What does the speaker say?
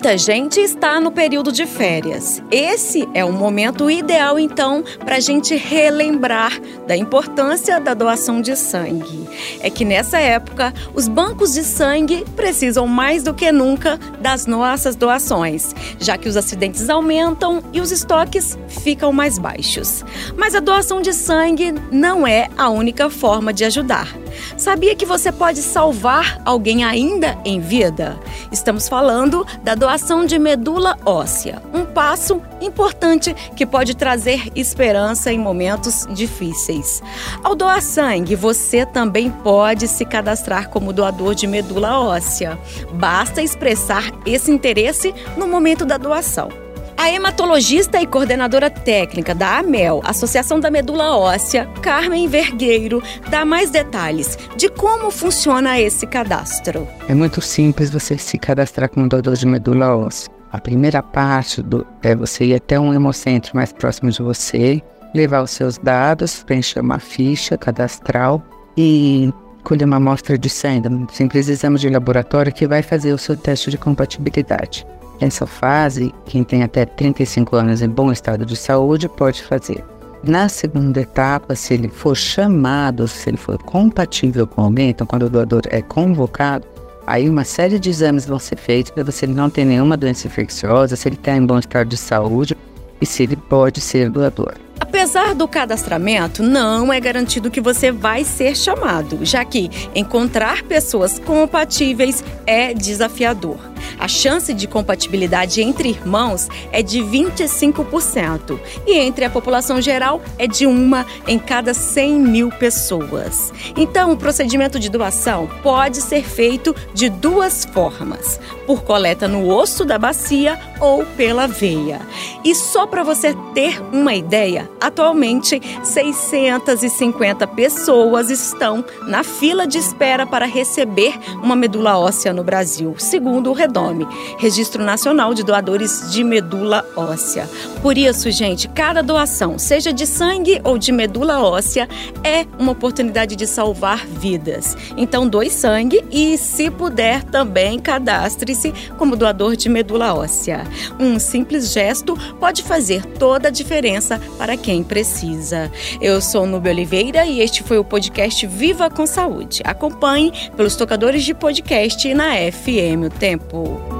Muita gente está no período de férias. Esse é o momento ideal, então, para a gente relembrar da importância da doação de sangue. É que nessa época, os bancos de sangue precisam mais do que nunca das nossas doações, já que os acidentes aumentam e os estoques ficam mais baixos. Mas a doação de sangue não é a única forma de ajudar. Sabia que você pode salvar alguém ainda em vida? Estamos falando da doação de medula óssea, um passo importante que pode trazer esperança em momentos difíceis. Ao doar sangue, você também pode se cadastrar como doador de medula óssea. Basta expressar esse interesse no momento da doação. A hematologista e coordenadora técnica da AMEL, Associação da Medula Óssea, Carmen Vergueiro, dá mais detalhes de como funciona esse cadastro. É muito simples você se cadastrar como doador de medula óssea. A primeira parte do, é você ir até um hemocentro mais próximo de você, levar os seus dados, preencher uma ficha cadastral e colher uma amostra de sangue, um simples exame de laboratório que vai fazer o seu teste de compatibilidade. Essa fase, quem tem até 35 anos em bom estado de saúde pode fazer. Na segunda etapa, se ele for chamado, se ele for compatível com alguém, então quando o doador é convocado, aí uma série de exames vão ser feitos para ver se ele não tem nenhuma doença infecciosa, se ele está em bom estado de saúde e se ele pode ser doador. Apesar do cadastramento, não é garantido que você vai ser chamado, já que encontrar pessoas compatíveis é desafiador. A chance de compatibilidade entre irmãos é de 25% e entre a população geral é de uma em cada 100 mil pessoas. Então, o procedimento de doação pode ser feito de duas formas: por coleta no osso da bacia ou pela veia. E só para você ter uma ideia, atualmente 650 pessoas estão na fila de espera para receber uma medula óssea no Brasil, segundo o Redome, Registro Nacional de Doadores de Medula Óssea. Por isso, gente, cada doação, seja de sangue ou de medula óssea, é uma oportunidade de salvar vidas. Então, doe sangue e, se puder, também cadastre-se como doador de medula óssea. Um simples gesto pode fazer toda a diferença para quem precisa. Eu sou Nubia Oliveira e este foi o podcast Viva com Saúde. Acompanhe pelos tocadores de podcast na FM O Tempo.